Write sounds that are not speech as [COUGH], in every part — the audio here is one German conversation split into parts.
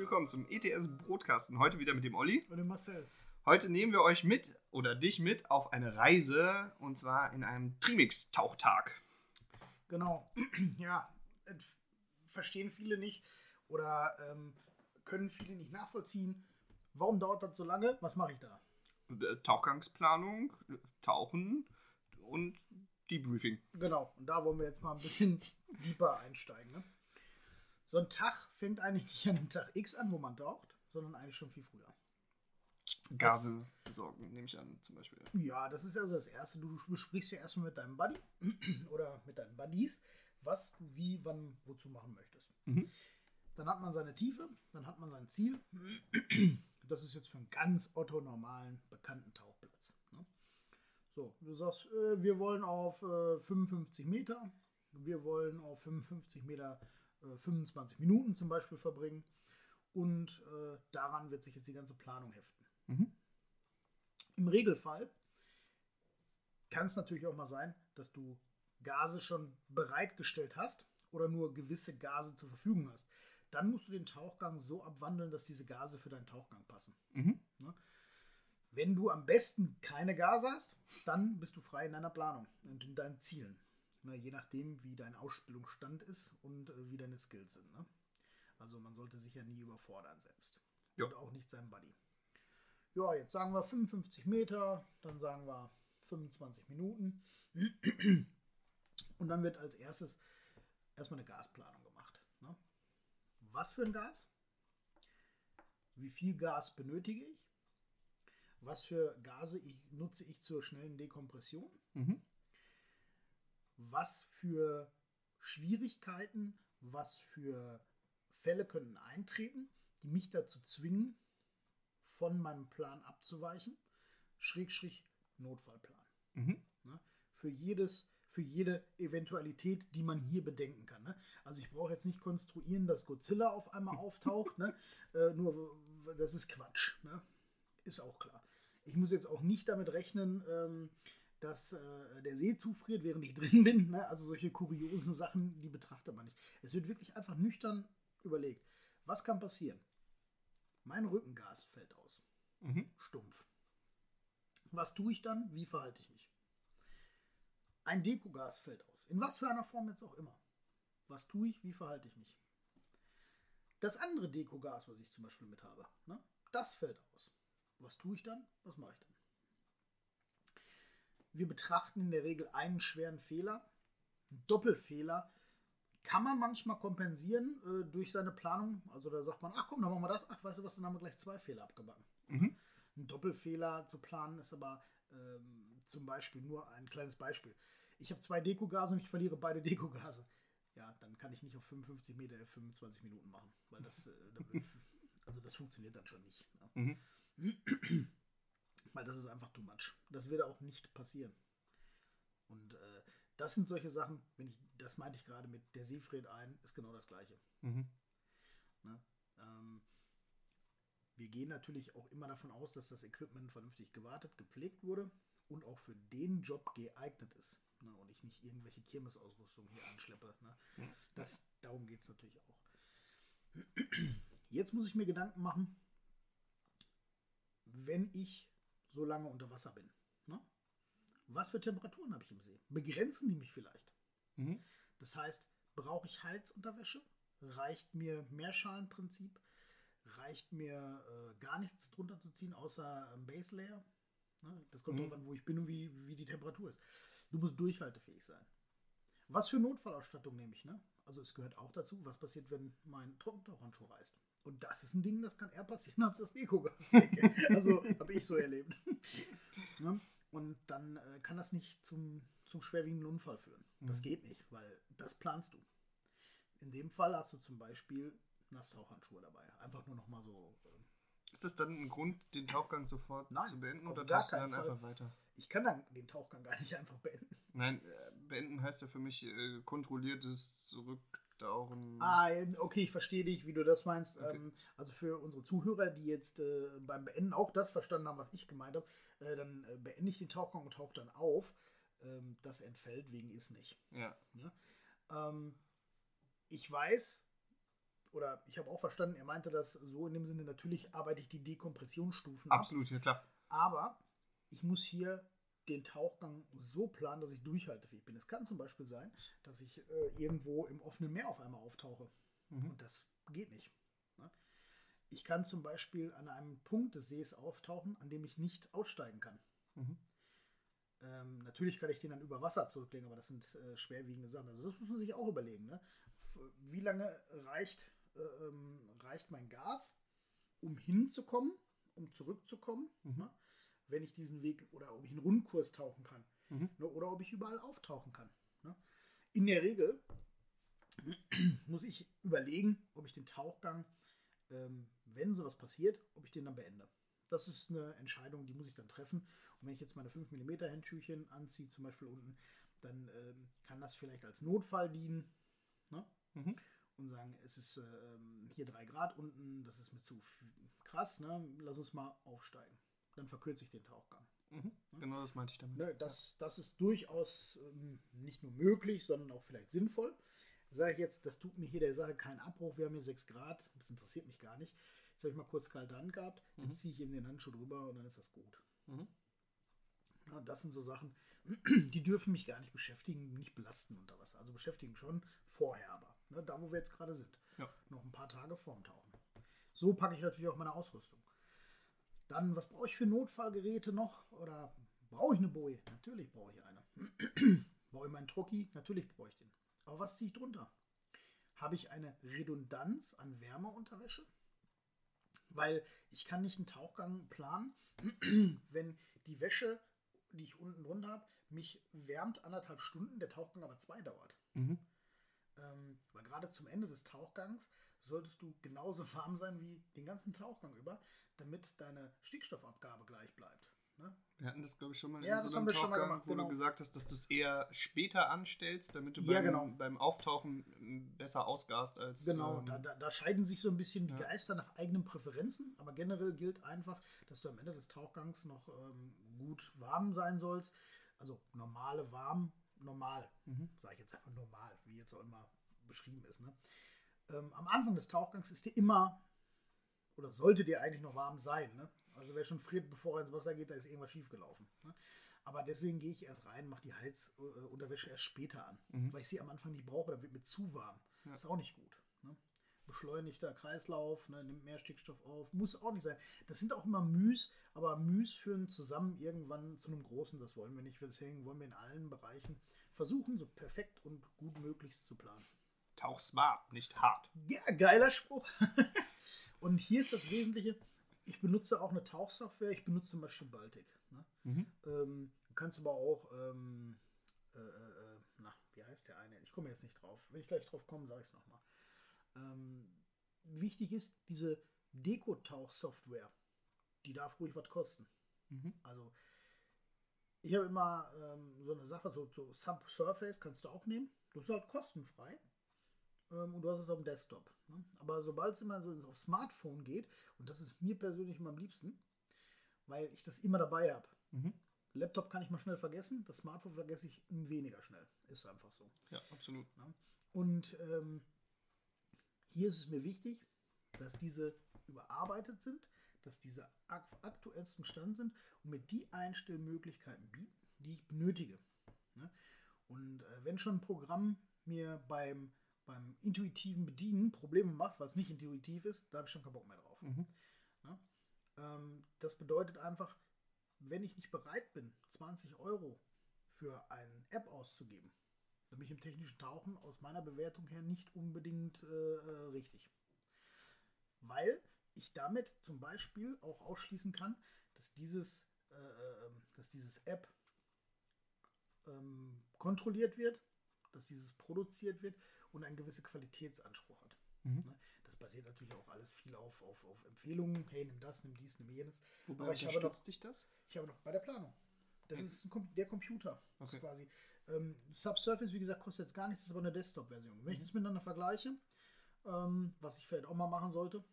Herzlich willkommen zum ETS Brotkasten. Heute wieder mit dem Olli. Und dem Marcel. Heute nehmen wir euch mit oder dich mit auf eine Reise und zwar in einem Trimix-Tauchtag. Genau. [CLEARS THROAT] Ja, äh, verstehen viele nicht oder ähm, können viele nicht nachvollziehen. Warum dauert das so lange? Was mache ich da? Äh, Tauchgangsplanung, Tauchen und Debriefing. Genau. Und da wollen wir jetzt mal ein bisschen [LAUGHS] deeper einsteigen. Ne? So ein Tag fängt eigentlich nicht an dem Tag X an, wo man taucht, sondern eigentlich schon viel früher. Gase besorgen, nehme ich an, zum Beispiel. Ja, das ist also das Erste. Du besprichst ja erstmal mit deinem Buddy [CLEARS THROAT] oder mit deinen Buddies, was du wie, wann, wozu machen möchtest. Mhm. Dann hat man seine Tiefe, dann hat man sein Ziel. [CLEARS THROAT] Das ist jetzt für einen ganz otto-normalen, bekannten Tauchplatz. Ne? So, du sagst, äh, wir wollen auf äh, 55 Meter, wir wollen auf 55 Meter äh, 25 Minuten zum Beispiel verbringen und äh, daran wird sich jetzt die ganze Planung heften. Mhm. Im Regelfall kann es natürlich auch mal sein, dass du Gase schon bereitgestellt hast oder nur gewisse Gase zur Verfügung hast. Dann musst du den Tauchgang so abwandeln, dass diese Gase für deinen Tauchgang passen. Mhm. Ne? Wenn du am besten keine Gase hast, dann bist du frei in deiner Planung und in deinen Zielen. Ne? Je nachdem, wie dein Ausbildungsstand ist und äh, wie deine Skills sind. Ne? Also man sollte sich ja nie überfordern selbst. Ja. Und auch nicht seinem Buddy. Ja, jetzt sagen wir 55 Meter, dann sagen wir 25 Minuten. Und dann wird als erstes erstmal eine Gasplanung gemacht. Ne? Was für ein Gas? Wie viel Gas benötige ich? Was für Gase ich, nutze ich zur schnellen Dekompression? Mhm. Was für Schwierigkeiten, was für Fälle können eintreten, die mich dazu zwingen, von meinem Plan abzuweichen. Schrägstrich Notfallplan. Mhm. Ne? Für jedes, für jede Eventualität, die man hier bedenken kann. Ne? Also ich brauche jetzt nicht konstruieren, dass Godzilla auf einmal [LAUGHS] auftaucht. ne? Äh, nur das ist Quatsch. Ne? Ist auch klar. Ich muss jetzt auch nicht damit rechnen, ähm, dass äh, der See zufriert, während ich [LAUGHS] drin bin. Ne? Also solche kuriosen Sachen, die betrachtet man nicht. Es wird wirklich einfach nüchtern überlegt. Was kann passieren? Mein Rückengas fällt aus. Mhm. Stumpf. Was tue ich dann? Wie verhalte ich mich? Ein Dekogas fällt aus. In was für einer Form jetzt auch immer. Was tue ich? Wie verhalte ich mich? Das andere Dekogas, was ich zum Beispiel mit habe, ne, das fällt aus. Was tue ich dann? Was mache ich dann? Wir betrachten in der Regel einen schweren Fehler, einen Doppelfehler, kann man manchmal kompensieren äh, durch seine Planung. Also da sagt man, ach komm, dann machen wir das. Ach, weißt du was, dann haben wir gleich zwei Fehler abgebacken. Mhm. Ein Doppelfehler zu planen ist aber ähm, zum Beispiel nur ein kleines Beispiel. Ich habe zwei Dekogase und ich verliere beide [LAUGHS] Dekogase. Ja, dann kann ich nicht auf 55 Meter 25 Minuten machen, weil das, äh, [LAUGHS] also das funktioniert dann schon nicht. Ne? Mhm. [CLEARS THROAT] Weil das ist einfach too much. Das wird auch nicht passieren. Und äh, das sind solche Sachen, wenn ich, das meinte ich gerade mit der Seefried ein, ist genau das gleiche. Mhm. Ne? Ähm, wir gehen natürlich auch immer davon aus, dass das Equipment vernünftig gewartet, gepflegt wurde und auch für den Job geeignet ist. Ne? Und ich nicht irgendwelche Kirmesausrüstung hier anschleppe. Ne? Das, darum geht es natürlich auch. Jetzt muss ich mir Gedanken machen, wenn ich so lange unter Wasser bin. Ne? Was für Temperaturen habe ich im See? Begrenzen die mich vielleicht? Mhm. Das heißt, brauche ich Heizunterwäsche? Reicht mir Meerschalenprinzip? Reicht mir äh, gar nichts drunter zu ziehen, außer ein Base Layer? Ne? Das kommt Mhm. darauf an, wo ich bin und wie, wie die Temperatur ist. Du musst durchhaltefähig sein. Was für Notfallausstattung nehme ich, ne? Also es gehört auch dazu, was passiert, wenn mein Trockentauchhandschuh reißt. Und das ist ein Ding, das kann eher passieren als das Dekogas. [LAUGHS] also habe ich so erlebt. ja? [LAUGHS] Und dann äh, kann das nicht zum, zum schwerwiegenden Unfall führen. Mhm. Das geht nicht, weil das planst du. In dem Fall hast du zum Beispiel Nasstauchhandschuhe dabei. Einfach nur noch mal so. Äh, ist das dann ein Grund, den Tauchgang sofort Nein, zu beenden oder tauchst du dann Fall. einfach weiter? Ich kann dann den Tauchgang gar nicht [LAUGHS] einfach beenden. Nein, äh, beenden heißt ja für mich äh, kontrolliertes Zurücktauchen. Ah, okay, ich verstehe dich, wie du das meinst. Okay. Ähm, also für unsere Zuhörer, die jetzt äh, beim Beenden auch das verstanden haben, was ich gemeint habe, äh, dann äh, beende ich den Tauchgang und tauche dann auf. Ähm, das entfällt wegen ist nicht. Ja. ja? Ähm, ich weiß, oder ich habe auch verstanden, er meinte das so in dem Sinne, natürlich arbeite ich die Dekompressionsstufen Absolut, ab, ja klar. Aber ich muss hier den Tauchgang so planen, dass ich durchhaltefähig bin. Es kann zum Beispiel sein, dass ich äh, irgendwo im offenen Meer auf einmal auftauche. Mhm. Und das geht nicht. Ne? Ich kann zum Beispiel an einem Punkt des Sees auftauchen, an dem ich nicht aussteigen kann. Mhm. Ähm, natürlich kann ich den dann über Wasser zurücklegen, aber das sind äh, schwerwiegende Sachen. Also das muss man sich auch überlegen. Ne? Wie lange reicht, äh, ähm, reicht mein Gas, um hinzukommen, um zurückzukommen? Mhm. Ne? Wenn ich diesen Weg oder ob ich einen Rundkurs tauchen kann mhm. ne, oder ob ich überall auftauchen kann. Ne. In der Regel [CLEARS THROAT] muss ich überlegen, ob ich den Tauchgang, ähm, wenn sowas passiert, ob ich den dann beende. Das ist eine Entscheidung, die muss ich dann treffen. Und wenn ich jetzt meine 5 mm Händschüchen anziehe, zum Beispiel unten, dann ähm, kann das vielleicht als Notfall dienen. Ne? Mhm. Und sagen, es ist ähm, hier 3 Grad unten, das ist mir zu krass, ne? lass uns mal aufsteigen dann verkürze ich den Tauchgang. Mhm, genau, das meinte ich damit. Ne, das, das ist durchaus ähm, nicht nur möglich, sondern auch vielleicht sinnvoll. Sage ich jetzt, das tut mir hier der Sache keinen Abbruch. Wir haben hier 6 Grad, das interessiert mich gar nicht. Jetzt habe ich mal kurz kalt Hand gehabt, jetzt mhm. ziehe ich eben den Handschuh drüber und dann ist das gut. Mhm. Ja, das sind so Sachen, [CLEARS THROAT] die dürfen mich gar nicht beschäftigen, nicht belasten unter Wasser. Also beschäftigen schon vorher aber, ne, da wo wir jetzt gerade sind. Ja. Noch ein paar Tage vorm Tauchen. So packe ich natürlich auch meine Ausrüstung. Dann, was brauche ich für Notfallgeräte noch? Oder brauche ich eine Boje? Natürlich brauche ich eine. [CLEARS THROAT] brauche ich meinen Trucki? Natürlich brauche ich den. Aber was ziehe ich drunter? Habe ich eine Redundanz an Wärmeunterwäsche? Weil ich kann nicht einen Tauchgang planen, [CLEARS THROAT] wenn die Wäsche, die ich unten drunter habe, mich wärmt anderthalb Stunden, der Tauchgang aber zwei dauert. Mhm. Ähm, weil gerade zum Ende des Tauchgangs solltest du genauso warm sein wie den ganzen Tauchgang über, damit deine Stickstoffabgabe gleich bleibt. Ne? Wir hatten das, glaube ich, schon mal ja, in so einem Tauchgang, gemacht, wo genau. du gesagt hast, dass du es eher später anstellst, damit du ja, beim, genau. beim, Auftauchen besser ausgast als. Genau, ähm, da, da, da, scheiden sich so ein bisschen die ja. Geister nach eigenen Präferenzen, aber generell gilt einfach, dass du am Ende des Tauchgangs noch ähm, gut warm sein sollst. Also normale warm, normal, mhm. sage ich jetzt einfach normal, wie jetzt auch immer beschrieben ist. Ne? Ähm, am Anfang des Tauchgangs ist dir immer oder sollte dir eigentlich noch warm sein. Ne? Also wer schon friert, bevor er ins Wasser geht, da ist irgendwas schiefgelaufen. Ne? Aber deswegen gehe ich erst rein, mache die Halsunterwäsche erst später an, mhm. weil ich sie am Anfang nicht brauche, dann wird mir zu warm. Ja. Ist auch nicht gut. Ne? Beschleunigter Kreislauf, ne? nimmt mehr Stickstoff auf, muss auch nicht sein. Das sind auch immer Müs, aber Müs führen zusammen irgendwann zu einem großen, das wollen wir nicht. Deswegen wollen wir in allen Bereichen versuchen, so perfekt und gut möglichst zu planen. Tauch smart, nicht hart. Ja, geiler Spruch. [LAUGHS] Und hier ist das Wesentliche, ich benutze auch eine Tauchsoftware, ich benutze zum Beispiel Baltic. Ne? Mhm. Ähm, du kannst aber auch, ähm, äh, äh, na, wie heißt der eine? Ich komme jetzt nicht drauf. Wenn ich gleich drauf komme, sage ich es nochmal. Ähm, wichtig ist, diese Deko-Tauch-Software, die darf ruhig was kosten. Mhm. Also, ich habe immer ähm, so eine Sache, so, so Subsurface kannst du auch nehmen. Das ist halt kostenfrei ähm, und du hast es auf dem Desktop. Ne? Aber sobald es immer so ins Smartphone geht, und das ist mir persönlich immer am liebsten, weil ich das immer dabei habe. Mhm. Laptop kann ich mal schnell vergessen, das Smartphone vergesse ich weniger schnell. Ist einfach so. Ja, absolut. Ne? Und ähm, hier ist es mir wichtig, dass diese überarbeitet sind, dass diese aktuellsten Stand sind und mir die Einstellmöglichkeiten bieten, die ich benötige. Ne? Und äh, wenn schon ein Programm mir beim beim intuitiven Bedienen Probleme macht, weil es nicht intuitiv ist, da habe ich schon keinen Bock mehr drauf. Mhm. Ja? Ähm, das bedeutet einfach, wenn ich nicht bereit bin, 20 Euro für eine App auszugeben, Da bin ich im technischen Tauchen aus meiner Bewertung her nicht unbedingt äh, äh, richtig. Weil ich damit zum Beispiel auch ausschließen kann, dass dieses, äh, ähm, dass dieses App ähm, kontrolliert wird, dass dieses produziert wird und einen gewissen Qualitätsanspruch hat. Mhm. Ne? Das basiert natürlich auch alles viel auf, auf, auf Empfehlungen. Hey, nimm das, nimm dies, nimm jenes. Wobei Aber ich habe noch, dich das? ich habe noch bei der Planung. Das Okay. ist ein, der Computer. Okay. quasi. Ähm, Subsurface, wie gesagt, kostet jetzt gar nichts, ist aber eine Desktop-Version. Wenn ich Mhm. das miteinander vergleiche, ähm, was ich vielleicht auch mal machen sollte,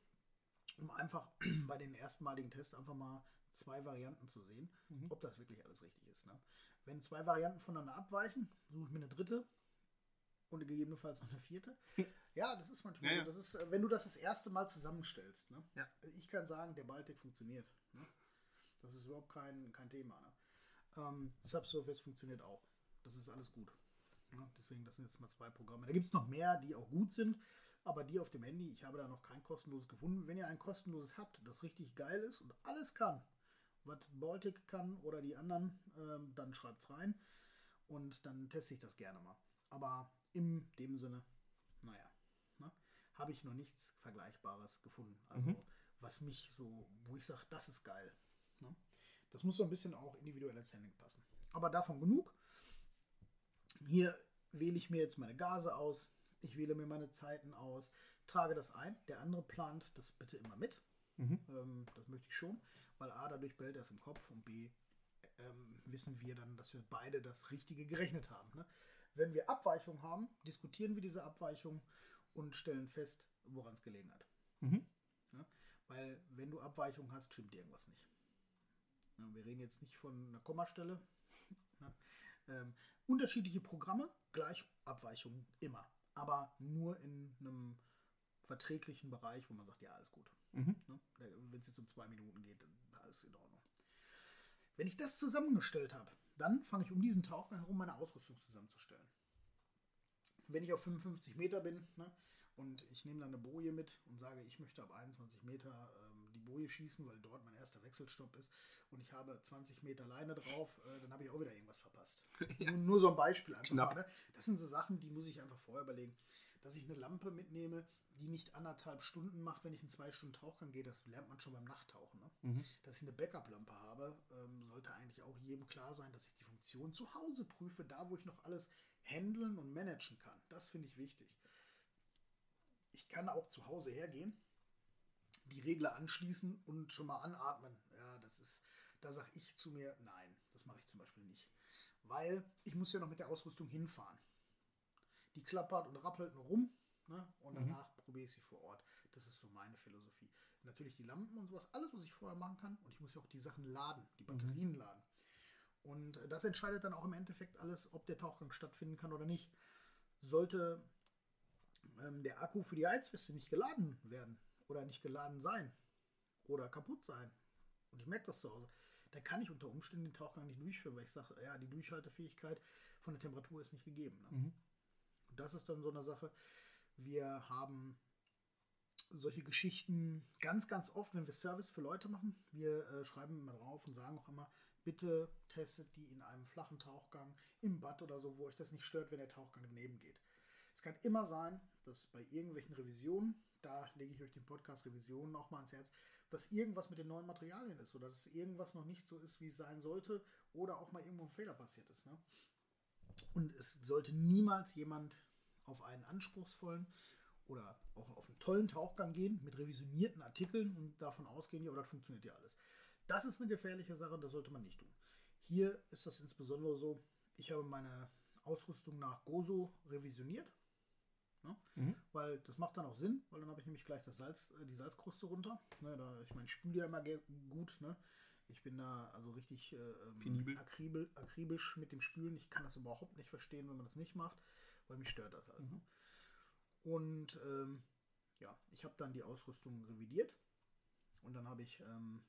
um einfach [CLEARS THROAT] bei den erstmaligen Tests einfach mal zwei Varianten zu sehen, Mhm. ob das wirklich alles richtig ist. Ne? Wenn zwei Varianten voneinander abweichen, suche ich mir eine dritte und gegebenenfalls noch eine vierte. Ja, das ist manchmal Ja, ja. Das ist, äh, wenn du das das erste Mal zusammenstellst. Ne? Ja. Ich kann sagen, der Baltic funktioniert. Ne? Das ist überhaupt kein, kein Thema. Ne? Ähm, Subsurface funktioniert auch. Das ist alles gut. Ja, deswegen, das sind jetzt mal zwei Programme. Da gibt es noch mehr, die auch gut sind, aber die auf dem Handy, ich habe da noch kein kostenloses gefunden. Wenn ihr ein kostenloses habt, das richtig geil ist und alles kann, was Baltic kann oder die anderen, ähm, dann schreibt es rein und dann teste ich das gerne mal. Aber in dem Sinne, naja, ne, habe ich noch nichts Vergleichbares gefunden. Also, Mhm. was mich so, wo ich sage, das ist geil. Ne? Das muss so ein bisschen auch individuell ins Handling passen. Aber davon genug. Hier wähle ich mir jetzt meine Gase aus. Ich wähle mir meine Zeiten aus, trage das ein. Der andere plant das bitte immer mit. Mhm. Ähm, das möchte ich schon, weil A, dadurch behält er es im Kopf und B, ähm, wissen wir dann, dass wir beide das Richtige gerechnet haben. Ne? Wenn wir Abweichungen haben, diskutieren wir diese Abweichung und stellen fest, woran es gelegen hat. Mhm. Ja? Weil wenn du Abweichungen hast, stimmt irgendwas nicht. Ja, wir reden jetzt nicht von einer Kommastelle. Ja? [LAUGHS] Ähm, unterschiedliche Programme, gleich Abweichungen immer. Aber nur in einem verträglichen Bereich, wo man sagt, ja, alles gut. Mhm. Ne? Wenn es jetzt um zwei Minuten geht, dann alles in Ordnung. Wenn ich das zusammengestellt habe, dann fange ich um diesen Tauchgang herum meine Ausrüstung zusammenzustellen. Wenn ich auf 55 Meter bin ne, und ich nehme dann eine Boje mit und sage, ich möchte ab 21 Meter ähm, die Boje schießen, weil dort mein erster Wechselstopp ist und ich habe 20 Meter Leine drauf, äh, dann habe ich auch wieder irgendwas verpasst. [LAUGHS] Ja. nur, nur so ein Beispiel einfach mal. Ne? Das sind so Sachen, die muss ich einfach vorher überlegen. Dass ich eine Lampe mitnehme, die nicht anderthalb Stunden macht, wenn ich in zwei Stunden Tauchgang gehe, das lernt man schon beim Nachttauchen. Ne? Mhm. Dass ich eine Backup-Lampe habe, ähm, sollte eigentlich auch jedem klar sein, dass ich die Funktion zu Hause prüfe, da wo ich noch alles handeln und managen kann. Das finde ich wichtig. Ich kann auch zu Hause hergehen, die Regler anschließen und schon mal anatmen. Ja, das ist, da sage ich zu mir, nein, das mache ich zum Beispiel nicht. Weil ich muss ja noch mit der Ausrüstung hinfahren. Die klappert und rappelt nur rum ne? und Mhm. danach probiere ich sie vor Ort. Das ist so meine Philosophie. Natürlich die Lampen und sowas, alles, was ich vorher machen kann. Und ich muss ja auch die Sachen laden, die Batterien laden. Und äh, das entscheidet dann auch im Endeffekt alles, ob der Tauchgang stattfinden kann oder nicht. Sollte ähm, der Akku für die Heizweste nicht geladen werden oder nicht geladen sein oder kaputt sein und ich merke das zu Hause, dann kann ich unter Umständen den Tauchgang nicht durchführen, weil ich sage, ja, die Durchhaltefähigkeit von der Temperatur ist nicht gegeben. Ne? Mhm. Und das ist dann so eine Sache. Wir haben solche Geschichten ganz, ganz oft, wenn wir Service für Leute machen. Wir äh, schreiben immer drauf und sagen auch immer, bitte testet die in einem flachen Tauchgang, im Bad oder so, wo euch das nicht stört, wenn der Tauchgang daneben geht. Es kann immer sein, dass bei irgendwelchen Revisionen, da lege ich euch den Podcast Revisionen auch mal ans Herz, dass irgendwas mit den neuen Materialien ist oder dass irgendwas noch nicht so ist, wie es sein sollte oder auch mal irgendwo ein Fehler passiert ist. Ne? Und es sollte niemals jemand auf einen anspruchsvollen oder auch auf einen tollen Tauchgang gehen mit revisionierten Artikeln und davon ausgehen, ja, das funktioniert ja alles. Das ist eine gefährliche Sache das sollte man nicht tun. Hier ist das insbesondere so, ich habe meine Ausrüstung nach Gozo revisioniert. Ne? Mhm. Weil das macht dann auch Sinn, weil dann habe ich nämlich gleich das Salz, äh, die Salzkruste runter. Ne, da, ich meine, ich spüle ja immer gut. Ne? Ich bin da also richtig äh, ähm, akribisch mit dem Spülen. Ich kann das überhaupt nicht verstehen, wenn man das nicht macht, weil mich stört das halt. Mhm. Und ähm, ja, ich habe dann die Ausrüstung revidiert und dann habe ich ähm,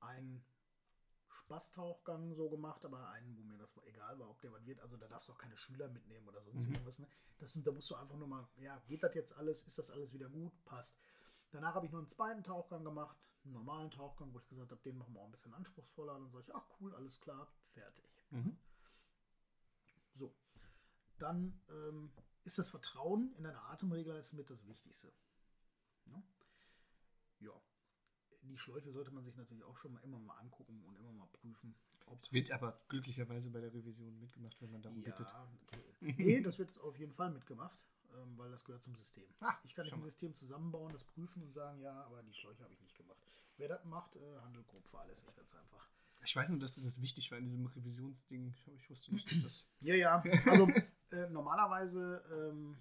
einen Spaßtauchgang so gemacht, aber einen, wo mir das egal war, ob der was wird. Also da darfst du auch keine Schüler mitnehmen oder sonst Mhm. irgendwas. Ne? Das sind, da musst du einfach nur mal, ja, geht das jetzt alles? Ist das alles wieder gut? Passt. Danach habe ich noch einen zweiten Tauchgang gemacht, einen normalen Tauchgang, wo ich gesagt habe, den machen wir auch ein bisschen anspruchsvoller. Dann sage ich, ach cool, alles klar, fertig. Mhm. Dann ähm, ist das Vertrauen in deine Atemregler ist mit das Wichtigste. Ja? ja. Die Schläuche sollte man sich natürlich auch schon mal immer mal angucken und immer mal prüfen. Es wird aber glücklicherweise bei der Revision mitgemacht, wenn man darum ja, bittet. Okay. nee, das wird auf jeden Fall mitgemacht, ähm, weil das gehört zum System. Ah, ich kann nicht ein mal. System zusammenbauen, das prüfen und sagen, ja, aber die Schläuche habe ich nicht gemacht. Wer das macht, äh, handelt grob fahrlässig, ganz einfach. Ich weiß nur, dass das wichtig war in diesem Revisionsding. Ich, ich wusste nicht, dass das. Ja, ja. Also äh, normalerweise, ähm,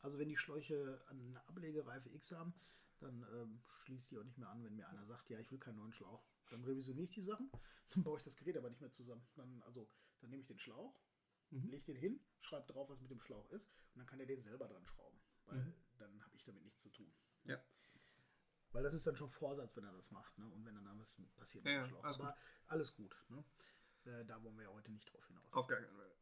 also wenn die Schläuche eine Ablegereife X haben, dann ähm, schließt die auch nicht mehr an, wenn mir einer sagt, ja, ich will keinen neuen Schlauch. Dann revisioniere ich die Sachen, [LAUGHS] dann baue ich das Gerät aber nicht mehr zusammen. Dann, also, dann nehme ich den Schlauch, Mhm. lege den hin, schreibe drauf, was mit dem Schlauch ist, und dann kann er den selber dran schrauben. Weil Mhm. dann habe ich damit nichts zu tun. Ja. Weil das ist dann schon Vorsatz, wenn er das macht, ne? Und wenn dann da was passiert Ja, mit ja, dem Schlauch. alles aber alles gut. Ne? Äh, da wollen wir ja heute nicht drauf hinaus. Auf gar keinen Fall.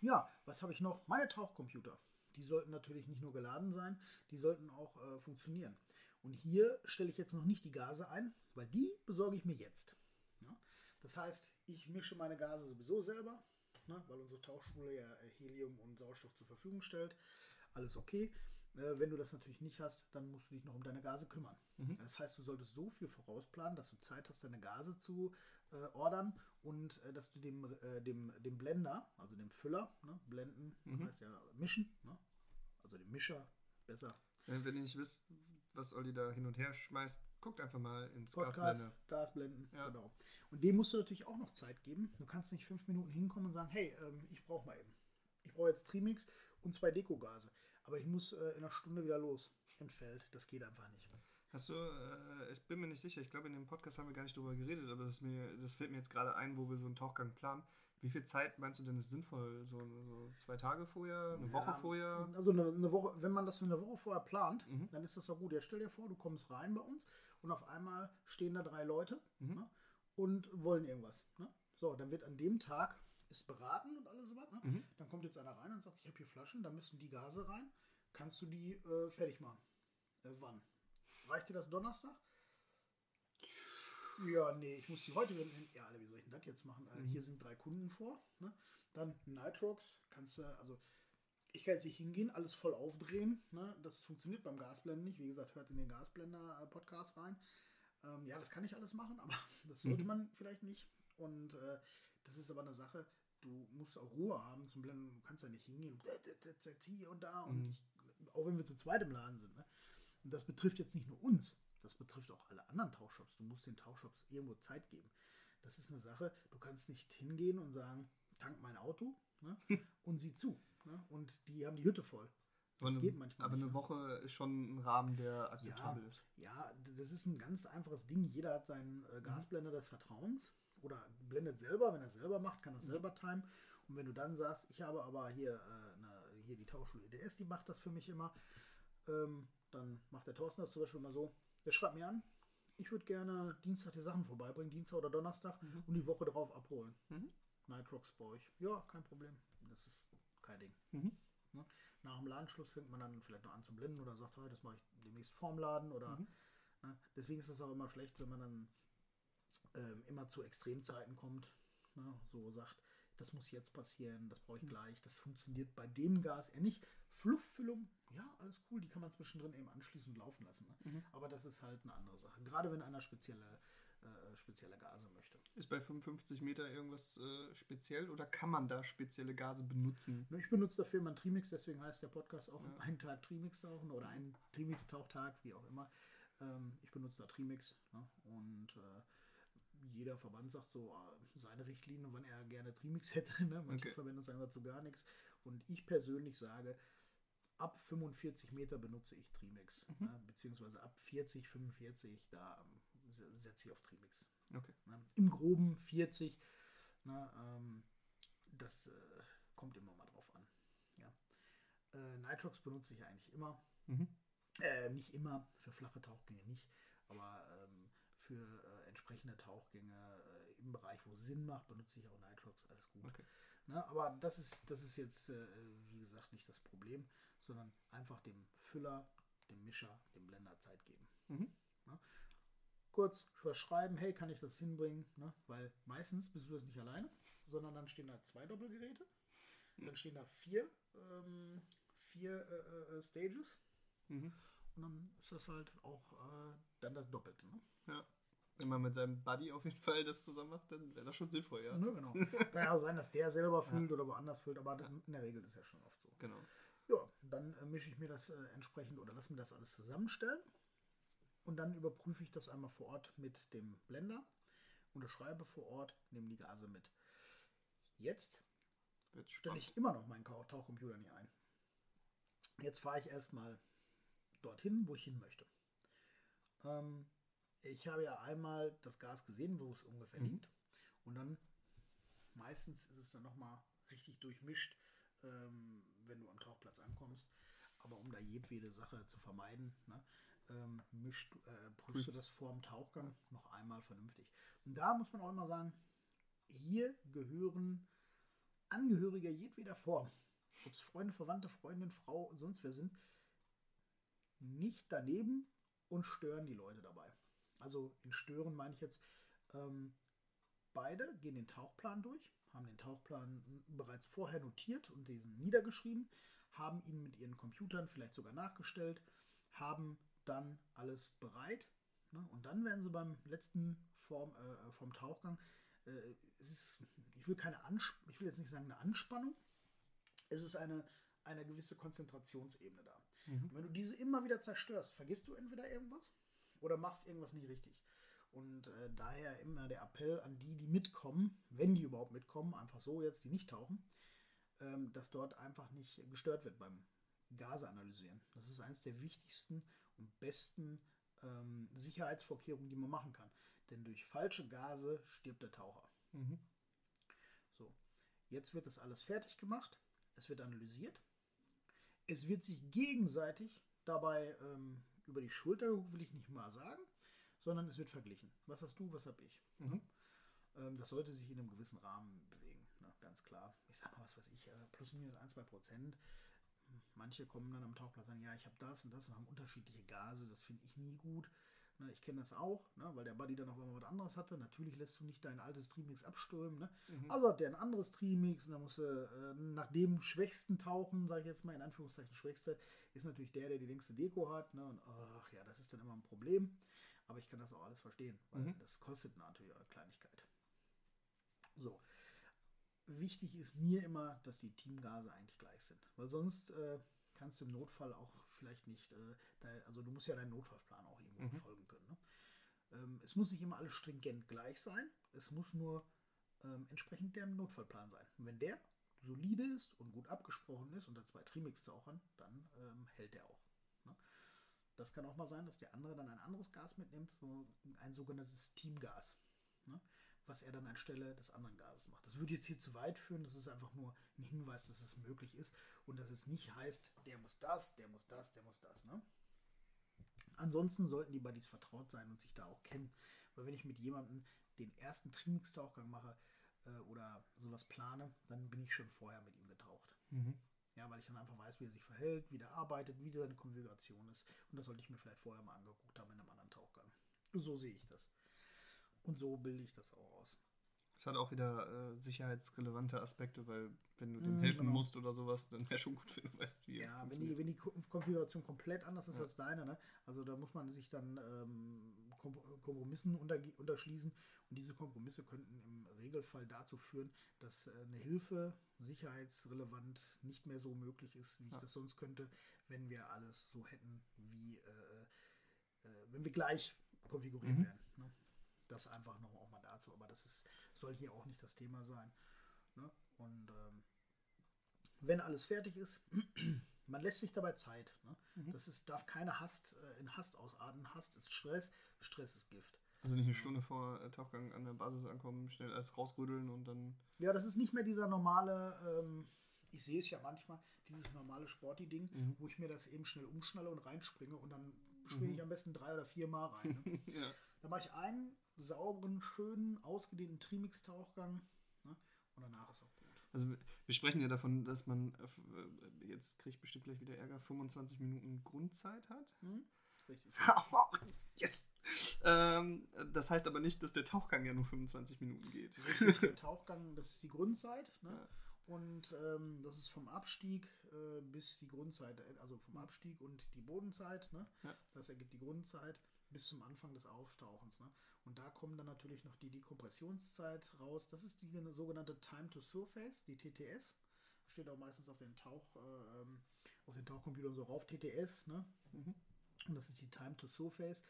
Ja, was habe ich noch? Meine Tauchcomputer. Die sollten natürlich nicht nur geladen sein, die sollten auch äh, funktionieren. Und hier stelle ich jetzt noch nicht die Gase ein, weil die besorge ich mir jetzt. Ja? Das heißt, ich mische meine Gase sowieso selber, ne? weil unsere Tauchschule ja äh, Helium und Sauerstoff zur Verfügung stellt. Alles okay. Äh, wenn du das natürlich nicht hast, dann musst du dich noch um deine Gase kümmern. Mhm. Das heißt, du solltest so viel vorausplanen, dass du Zeit hast, deine Gase zu äh, ordern und äh, dass du dem, äh, dem, dem Blender, also dem Füller, ne, blenden, Mhm. heißt ja mischen, ne? also dem Mischer, besser. Wenn ihr nicht wisst, was Olli da hin und her schmeißt, guckt einfach mal ins Podcast, Gasblende. Gasblenden, Ja. genau. Und dem musst du natürlich auch noch Zeit geben. Du kannst nicht fünf Minuten hinkommen und sagen, hey, ähm, ich brauche mal eben. Ich brauche jetzt Trimix und zwei Dekogase. Aber ich muss äh, in einer Stunde wieder los im Feld. Das geht einfach nicht. Hast du, äh, ich bin mir nicht sicher, ich glaube in dem Podcast haben wir gar nicht drüber geredet, aber das, mir, das fällt mir jetzt gerade ein, wo wir so einen Tauchgang planen. Wie viel Zeit meinst du denn ist sinnvoll? So, so zwei Tage vorher, eine Woche Ja, vorher? Also eine, eine Woche, wenn man das eine Woche vorher plant, Mhm. dann ist das doch gut. Jetzt stell dir vor, du kommst rein bei uns und auf einmal stehen da drei Leute Mhm. ne, und wollen irgendwas. Ne? So, dann wird an dem Tag ist beraten und alles so was. Ne? Mhm. Dann kommt jetzt einer rein und sagt, ich habe hier Flaschen, da müssen die Gase rein. Kannst du die äh, fertig machen? Äh, wann? Reicht dir das Donnerstag? Ja, nee, ich muss die heute hin. Ja, Alter, wie soll ich denn das jetzt machen? Äh, Mhm. hier sind drei Kunden vor. Ne? Dann Nitrox, kannst du, also ich kann jetzt nicht hingehen, alles voll aufdrehen. Ne? Das funktioniert beim Gasblenden nicht. Wie gesagt, hört in den Gasblender-Podcast rein. Ähm, ja, das kann ich alles machen, [LAUGHS] aber das sollte Mhm. man vielleicht nicht. Und äh, das ist aber eine Sache, du musst auch Ruhe haben zum Blenden. Du kannst ja nicht hingehen äh, äh, äh, hier und da. Und Mhm. ich, auch wenn wir zu zweit im Laden sind. Ne? Und das betrifft jetzt nicht nur uns, das betrifft auch alle anderen Tauchshops. Du musst den Tauchshops irgendwo Zeit geben. Das ist eine Sache, du kannst nicht hingehen und sagen, tank mein Auto ne? [LAUGHS] und sieh zu. Ne? Und die haben die Hütte voll. Aber Das eine, geht manchmal aber nicht, eine ne? Woche ist schon ein Rahmen, der akzeptabel ist. Ja, das ist ein ganz einfaches Ding. Jeder hat seinen äh, Gasblender des Vertrauens oder blendet selber. Wenn er es selber macht, kann er es selber timen. Und wenn du dann sagst, ich habe aber hier, äh, eine, hier die Tauchschule EDS, die macht das für mich immer, ähm, dann macht der Thorsten das zum Beispiel mal so. Der schreibt mir an, ich würde gerne Dienstag die Sachen vorbeibringen, Dienstag oder Donnerstag, Mhm. und die Woche drauf abholen. Mhm. Nitrox brauche ich. Ja, kein Problem. Das ist kein Ding. Mhm. Nach dem Ladenschluss fängt man dann vielleicht noch an zu blenden oder sagt, hey, das mache ich demnächst vorm Laden oder Mhm. ne? deswegen ist es auch immer schlecht, wenn man dann ähm, immer zu Extremzeiten kommt, ne? so sagt, das muss jetzt passieren, das brauche ich Mhm. gleich, das funktioniert bei dem Gas eher nicht. Flufffüllung, ja, alles cool, die kann man zwischendrin eben anschließen und laufen lassen. Ne? Mhm. Aber das ist halt eine andere Sache. Gerade wenn einer spezielle, äh, spezielle Gase möchte. Ist bei 55 Meter irgendwas äh, speziell oder kann man da spezielle Gase benutzen? Ne, Ich benutze dafür immer einen Trimix, deswegen heißt der Podcast auch Ja. einen Tag Trimix tauchen oder einen Trimix-Tauchtag, wie auch immer. Ähm, ich benutze da Trimix ne? und äh, jeder Verband sagt so äh, seine Richtlinie, wann er gerne Trimix [LAUGHS] hätte. Ne? Manche Okay. Verbände sagen dazu gar nichts. Und ich persönlich sage, ab 45 Meter benutze ich Trimix, Mhm. ne? beziehungsweise ab 40, 45, da ähm, se- setze ich auf Trimix. Okay. Ne? Im Groben 40. Ne? Ähm, das äh, kommt immer mal drauf an. Ja. Äh, Nitrox benutze ich eigentlich immer. Mhm. Äh, nicht immer, für flache Tauchgänge nicht, aber ähm, für äh, entsprechende Tauchgänge äh, im Bereich, wo es Sinn macht, benutze ich auch Nitrox, alles gut. Okay. Ne? Aber das ist, das ist jetzt, äh, wie gesagt, nicht das Problem, sondern einfach dem Füller, dem Mischer, dem Blender Zeit geben Mhm. kurz was schreiben, hey, kann ich das hinbringen? Ne? Weil meistens bist du das nicht alleine, sondern dann stehen da zwei Doppelgeräte. Dann stehen da vier, ähm, vier äh, äh, Stages. Mhm. Und dann ist das halt auch äh, dann das Doppelte. Ne? Ja. Wenn man mit seinem Buddy auf jeden Fall das zusammen macht, dann wäre das schon sinnvoll, ja. Ne, genau. Kann ja auch sein, dass der selber [LAUGHS] füllt oder woanders füllt, aber in der Regel ist ja schon oft so. Genau. Ja, dann äh, mische ich mir das äh, entsprechend oder lass mir das alles zusammenstellen. Und dann überprüfe ich das einmal vor Ort mit dem Blender, unterschreibe vor Ort, nehme die Gase mit. Jetzt stelle ich immer noch meinen Tauch- Tauchcomputer nie ein. Jetzt fahre ich erstmal dorthin, wo ich hin möchte. Ähm, ich habe ja einmal das Gas gesehen, wo es ungefähr Mhm. liegt. Und dann meistens ist es dann nochmal richtig durchmischt, ähm, wenn du am Tauchplatz ankommst. Aber um da jedwede Sache zu vermeiden, ne, ähm, mischt, äh, prüfst du das vor dem Tauchgang noch einmal vernünftig. Und da muss man auch immer sagen, hier gehören Angehörige jedweder Form, ob es Freunde, Verwandte, Freundin, Frau, sonst wer sind, nicht daneben und stören die Leute dabei. Also in stören meine ich jetzt, ähm, beide gehen den Tauchplan durch, haben den Tauchplan bereits vorher notiert und diesen niedergeschrieben, haben ihn mit ihren Computern vielleicht sogar nachgestellt, haben dann alles bereit ne? und dann werden sie beim letzten Form, äh, vom Tauchgang, äh, es ist, ich will keine Ansp ich will jetzt nicht sagen eine Anspannung, es ist eine, eine gewisse Konzentrationsebene da. Mhm. Und wenn du diese immer wieder zerstörst, vergisst du entweder irgendwas oder machst irgendwas nicht richtig. Und äh, daher immer der Appell an die, die mitkommen, wenn die überhaupt mitkommen, einfach so jetzt, die nicht tauchen, ähm, dass dort einfach nicht gestört wird beim Gase analysieren. Das ist eines der wichtigsten und besten ähm, Sicherheitsvorkehrungen, die man machen kann. Denn durch falsche Gase stirbt der Taucher. Mhm. So, jetzt wird das alles fertig gemacht. Es wird analysiert. Es wird sich gegenseitig dabei ähm, über die Schulter geguckt, will ich nicht mal sagen, sondern es wird verglichen. Was hast du, was habe ich? Mhm. Ähm, das sollte sich in einem gewissen Rahmen bewegen, ne? ganz klar. Ich sag mal, was weiß ich, äh, plus minus 1, 2 Prozent. Manche kommen dann am Tauchplatz an, ja, ich habe das und das und haben unterschiedliche Gase, das finde ich nie gut. Ne, ich kenne das auch, ne, weil der Buddy dann auf einmal was anderes hatte. Natürlich lässt du nicht dein altes Trimix abstürmen. Ne? Mhm. Also hat der ein anderes Trimix und dann musst du äh, nach dem schwächsten tauchen, sage ich jetzt mal in Anführungszeichen schwächste, ist natürlich der, der die längste Deko hat. Ne? Und ach ja, das ist dann immer ein Problem. Aber ich kann das auch alles verstehen, weil Mhm. das kostet natürlich eine Kleinigkeit. So. Wichtig ist mir immer, dass die Teamgase eigentlich gleich sind. Weil sonst äh, kannst du im Notfall auch vielleicht nicht, äh, da, also du musst ja deinen Notfallplan auch irgendwo Mhm. verfolgen können. Ne? Ähm, es muss nicht immer alles stringent gleich sein. Es muss nur ähm, entsprechend der Notfallplan sein. Und wenn der solide ist und gut abgesprochen ist unter zwei Trimix-Tauchern, dann ähm, hält der auch. Das kann auch mal sein, dass der andere dann ein anderes Gas mitnimmt, so ein sogenanntes Teamgas, ne? was er dann anstelle des anderen Gases macht. Das würde jetzt hier zu weit führen, das ist einfach nur ein Hinweis, dass es möglich ist und dass es nicht heißt, der muss das, der muss das, der muss das. Ne? Ansonsten sollten die Buddies vertraut sein und sich da auch kennen. Weil wenn ich mit jemandem den ersten Trimix-Tauchgang mache äh, oder sowas plane, dann bin ich schon vorher mit ihm getaucht. Mhm. Ja, weil ich dann einfach weiß, wie er sich verhält, wie der arbeitet, wie seine Konfiguration ist. Und das sollte ich mir vielleicht vorher mal angeguckt haben in einem anderen Tauchgang. So sehe ich das. Und so bilde ich das auch aus. Es hat auch wieder äh, sicherheitsrelevante Aspekte, weil wenn du dem Mhm, helfen genau. musst oder sowas, dann wäre schon gut, [LAUGHS] wenn du weißt, wie er Ja, wenn die, wenn die Ko- Konfiguration komplett anders ist Ja. als deine, ne? also da muss man sich dann ähm, Kompromissen unterschließen und diese Kompromisse könnten im Regelfall dazu führen, dass äh, eine Hilfe sicherheitsrelevant nicht mehr so möglich ist, wie ich Ja. das sonst könnte, wenn wir alles so hätten, wie äh, äh, wenn wir gleich konfiguriert Mhm. werden. Ne? Das einfach noch auch mal dazu, aber das ist, soll hier auch nicht das Thema sein. Ne? Und ähm, wenn alles fertig ist, man lässt sich dabei Zeit. Ne? Mhm. Das ist, darf keine Hast äh, in Hast ausarten. Hast ist Stress, Stress ist Gift. Also nicht eine Stunde vor äh, Tauchgang an der Basis ankommen, schnell alles rausrütteln und dann. Ja, das ist nicht mehr dieser normale, ähm, ich sehe es ja manchmal, dieses normale Sporty-Ding, Mhm. wo ich mir das eben schnell umschnalle und reinspringe und dann springe ich Mhm. am besten drei oder vier Mal rein. Ne? [LAUGHS] ja. Da mache ich einen sauberen, schönen, ausgedehnten Trimix-Tauchgang ne? und danach ist auch gut. Also wir- sprechen ja davon, dass man, äh, äh, jetzt kriege ich bestimmt gleich wieder Ärger, 25 Minuten Grundzeit hat. Hm? Richtig. [LAUGHS] yes! Ähm, das heißt aber nicht, dass der Tauchgang ja nur 25 Minuten geht. Richtig, der [LAUGHS] Tauchgang, das ist die Grundzeit. Ne? Ja. Und ähm, das ist vom Abstieg äh, bis die Grundzeit, äh, also vom Abstieg und die Bodenzeit, ne? Ja. das ergibt die Grundzeit bis zum Anfang des Auftauchens. Ne? Und da kommen dann natürlich noch die Dekompressionszeit raus. Das ist die sogenannte Time to Surface, die TTS. Steht auch meistens auf den Tauch, äh, ähm, auf den Tauchcomputern so rauf, TTS. Ne? Mhm. Und das ist die Time to Surface.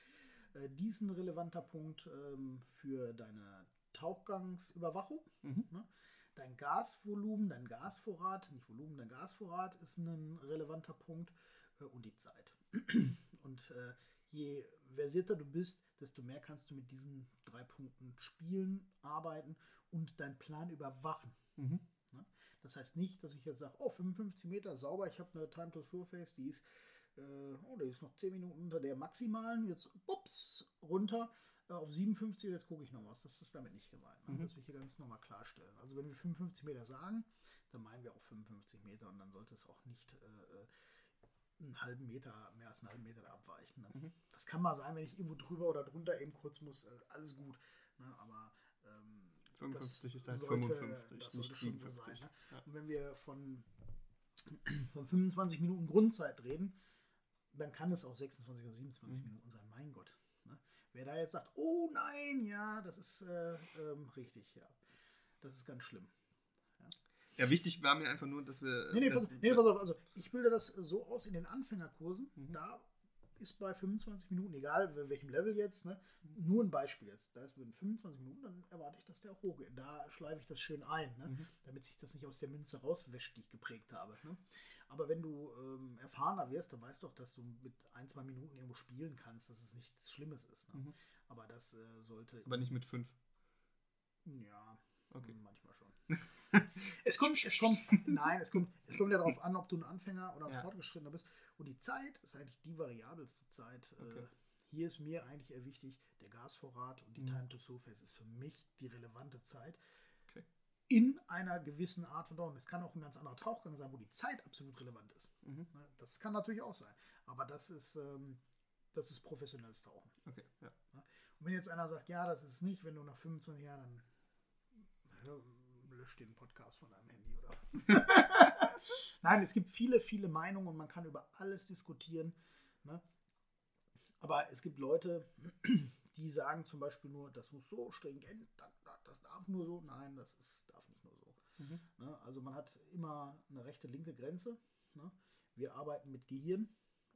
Äh, die ist ein relevanter Punkt ähm, für deine Tauchgangsüberwachung. Mhm. Ne? Dein Gasvolumen, dein Gasvorrat, nicht Volumen, dein Gasvorrat ist ein relevanter Punkt äh, und die Zeit. [CLEARS THROAT] und äh, je versierter du bist, desto mehr kannst du mit diesen drei Punkten spielen, arbeiten und deinen Plan überwachen. Mhm. Das heißt nicht, dass ich jetzt sage, oh, 55 Meter sauber, ich habe eine Time to Surface, die ist, äh, oh, die ist noch 10 Minuten unter der maximalen, jetzt ups, runter äh, auf 57, jetzt gucke ich noch was. Das ist damit nicht gemeint. Ne? Mhm. Das will ich hier ganz nochmal klarstellen. Also wenn wir 55 Meter sagen, dann meinen wir auch 55 Meter und dann sollte es auch nicht äh, einen halben Meter, mehr als einen halben Meter da abweichen. Ne? Mhm. Das kann mal sein, wenn ich irgendwo drüber oder drunter eben kurz muss, äh, alles gut. Ne? Aber ähm, 55 ist halt sollte- 55, das nicht sollte schon so 57. sein, ne? Ja. Und wenn wir von, [CLEARS THROAT] von 25 Minuten Grundzeit reden, dann kann es auch 26 oder 27 Mhm. Minuten sein. Mein Gott. Ne? Wer da jetzt sagt, oh nein, ja, das ist äh, ähm, richtig, ja. Das ist ganz schlimm. Ja, wichtig war mir einfach nur, dass wir. Nee, nee, das, pass, nee, pass auf, also ich bilde das so aus in den Anfängerkursen. Mhm. Da ist bei 25 Minuten, egal welchem Level jetzt, ne, nur ein Beispiel jetzt. Da ist mit 25 Minuten, dann erwarte ich, dass der auch hochgeht. Da schleife ich das schön ein, ne, Mhm. damit sich das nicht aus der Münze rauswäscht, die ich geprägt habe. Ne. Aber wenn du ähm, erfahrener wirst, dann weißt du doch, dass du mit ein, zwei Minuten irgendwo spielen kannst, dass es nichts Schlimmes ist. Ne. Mhm. Aber das äh, sollte. Aber nicht mit 5. Ja, Okay. manchmal schon. [LAUGHS] es kommt, es kommt, nein, es kommt, es kommt ja darauf an, ob du ein Anfänger oder ein Ja. Fortgeschrittener bist. Und die Zeit ist eigentlich die variabelste Zeit. Okay. Äh, hier ist mir eigentlich eher wichtig, der Gasvorrat und die Mhm. Time to Surface ist für mich die relevante Zeit. Okay. In einer gewissen Art von Dauer. Es kann auch ein ganz anderer Tauchgang sein, wo die Zeit absolut relevant ist. Mhm. Ne, Das kann natürlich auch sein. Aber das ist, ähm, das ist professionelles Tauchen. Okay, ja. Und wenn jetzt einer sagt, ja, das ist nicht, wenn du nach 25 Jahren, dann lösch den Podcast von deinem Handy oder. [LAUGHS] Nein, es gibt viele, viele Meinungen und man kann über alles diskutieren. Ne? Aber es gibt Leute, [CLEARS THROAT] die sagen zum Beispiel nur, das muss so stringent, das, das darf nur so. Nein, das ist, darf nicht nur so. Mhm. Ne? Also man hat immer eine rechte, linke Grenze. Ne? Wir arbeiten mit Gehirn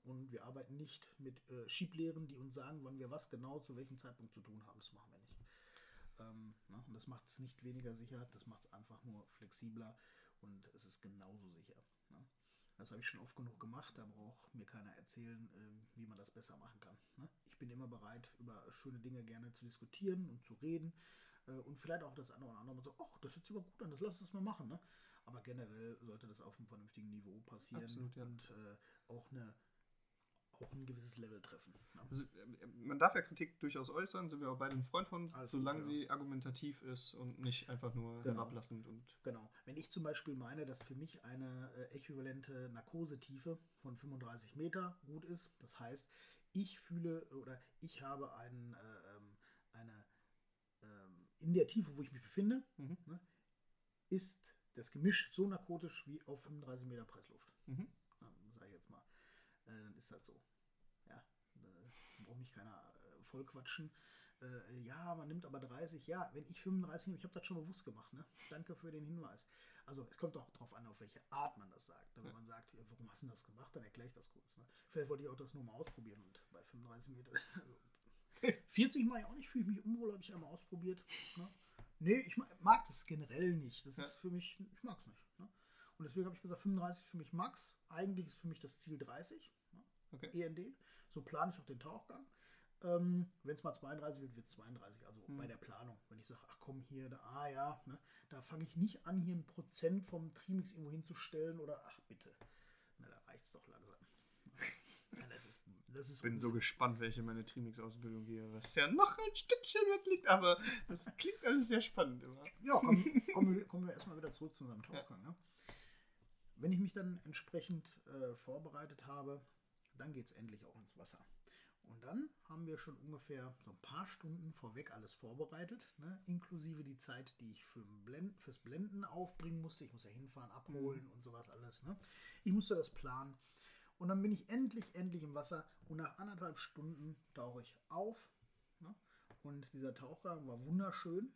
und wir arbeiten nicht mit äh, Schieblehren, die uns sagen, wann wir was genau zu welchem Zeitpunkt zu tun haben. Das machen wir. Ähm, ne? Und das macht es nicht weniger sicher, das macht es einfach nur flexibler und es ist genauso sicher. Ne? Das habe ich schon oft genug gemacht, da braucht mir keiner erzählen, äh, wie man das besser machen kann. Ne? Ich bin immer bereit, über schöne Dinge gerne zu diskutieren und zu reden äh, und vielleicht auch das eine oder andere mal so, ach, das hört sich aber gut an, das lass uns mal machen. Ne? Aber generell sollte das auf einem vernünftigen Niveau passieren Absolut, ja. und äh, auch, eine, auch ein gewisses Level treffen. Ne? Also, äh, man darf ja Kritik durchaus äußern, sind wir auch beide ein Freund von, Alles solange ja. sie argumentativ ist und nicht einfach nur Genau. herablassend und. Genau. Wenn ich zum Beispiel meine, dass für mich eine äh, äquivalente Narkosetiefe von 35 Meter gut ist, das heißt, ich fühle oder ich habe einen, äh, ähm, eine, ähm, in der Tiefe, wo ich mich befinde, Mhm. ne, ist das Gemisch so narkotisch wie auf 35 Meter Pressluft. Mhm. Ja, sag ich jetzt mal. Äh, dann ist das so. Braucht mich keiner äh, vollquatschen. Äh, ja, man nimmt aber 30. Ja, wenn ich 35 nehme, ich habe das schon bewusst gemacht. Ne? Danke für den Hinweis. Also es kommt auch darauf an, auf welche Art man das sagt. Wenn Ja. man sagt, ja, warum hast du das gemacht, dann erkläre ich das kurz. Ne? Vielleicht wollte ich auch das nur mal ausprobieren und bei 35 Meter ist also [LAUGHS] 40 mache ich auch nicht, fühle ich mich unwohl, habe ich einmal ausprobiert. Ne? Nee, ich ma- mag das generell nicht. Das Ja. ist für mich, ich mag es nicht. Ne? Und deswegen habe ich gesagt, 35 ist für mich Max. Eigentlich ist für mich das Ziel 30. Ne? Okay. END. So plane ich auch den Tauchgang. Ähm, Wenn es mal 32 wird, wird es 32. Also Mhm. bei der Planung. Wenn ich sage, ach komm, hier, da, ah ja, ne, da fange ich nicht an, hier ein Prozent vom Trimix irgendwo hinzustellen oder ach bitte. Na, da reicht es doch langsam. [LAUGHS] Ja, das ist, das ist Ich bin so Unsinn. gespannt, welche meine Trimix-Ausbildung hier, was ja noch ein Stückchen wegliegt, aber das klingt alles sehr spannend immer. Ja, komm, [LAUGHS] kommen, wir, kommen wir erstmal wieder zurück zu unserem Tauchgang. Ne? Wenn ich mich dann entsprechend äh, vorbereitet habe, dann geht es endlich auch ins Wasser. Und dann haben wir schon ungefähr so ein paar Stunden vorweg alles vorbereitet, ne? inklusive die Zeit, die ich für Blend, fürs Blenden aufbringen musste. Ich muss ja hinfahren, abholen Mhm. und sowas alles. Ne? Ich musste das planen. Und dann bin ich endlich, endlich im Wasser und nach anderthalb Stunden tauche ich auf. Ne? Und dieser Tauchgang war wunderschön.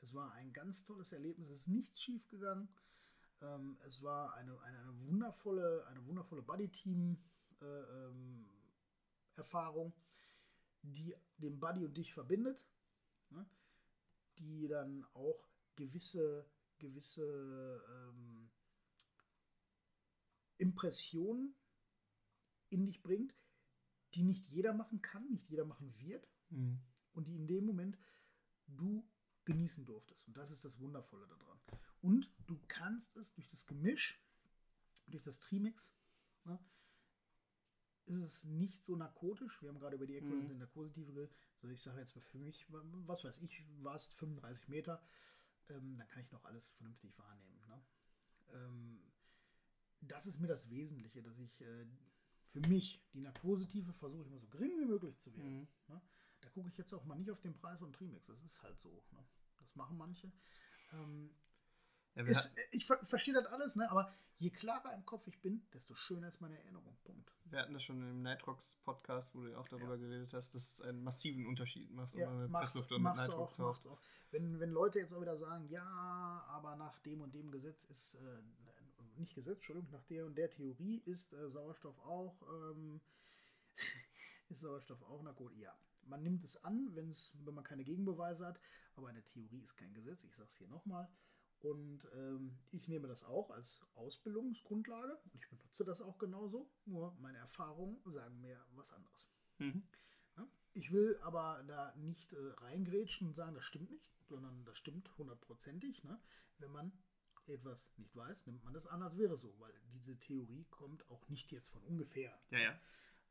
Es war ein ganz tolles Erlebnis. Es ist nichts schief gegangen. Ähm, es war eine, eine, eine wundervolle, eine wundervolle Buddy-Team. Äh, ähm, Erfahrung, die den Buddy und dich verbindet, ne? die dann auch gewisse, gewisse ähm, Impressionen in dich bringt, die nicht jeder machen kann, nicht jeder machen wird Mhm. und die in dem Moment du genießen durftest. Und das ist das Wundervolle daran. Und du kannst es durch das Gemisch, durch das Trimix, ne, ist es nicht so narkotisch. Wir haben gerade über die äquivalente Mhm. Narkose-Tiefe geredet. Also ich sage jetzt für mich, was weiß ich, war es 35 Meter, ähm, dann kann ich noch alles vernünftig wahrnehmen. Ne? Ähm, das ist mir das Wesentliche, dass ich äh, für mich die Narkosetiefe versuche immer so gering wie möglich zu werden. Mhm. Ne? Da gucke ich jetzt auch mal nicht auf den Preis von Trimix. Das ist halt so. Ne? Das machen manche. Ähm, Ja, ist, ich ver verstehe das alles, ne? aber je klarer im Kopf ich bin, desto schöner ist meine Erinnerung. Punkt. Wir hatten das schon im Nitrox Podcast, wo du auch darüber Ja. geredet hast, dass es einen massiven Unterschied macht, ob Ja, man mit Pressluft oder mit Nitrox auch, taucht. macht's auch. Wenn, wenn Leute jetzt auch wieder sagen, ja, aber nach dem und dem Gesetz ist, äh, nicht Gesetz, Entschuldigung, nach der und der Theorie ist äh, Sauerstoff auch, ähm, [LAUGHS] ist Sauerstoff auch Narkotik. Ja, man nimmt es an, wenn's, wenn man keine Gegenbeweise hat, aber eine Theorie ist kein Gesetz, ich sage es hier nochmal. Und ähm, ich nehme das auch als Ausbildungsgrundlage und ich benutze das auch genauso, nur meine Erfahrungen sagen mir was anderes. Mhm. Ja? Ich will aber da nicht äh, reingrätschen und sagen, das stimmt nicht, sondern das stimmt hundertprozentig. Ne? Wenn man etwas nicht weiß, nimmt man das an, als wäre so, weil diese Theorie kommt auch nicht jetzt von ungefähr. Ja, ja.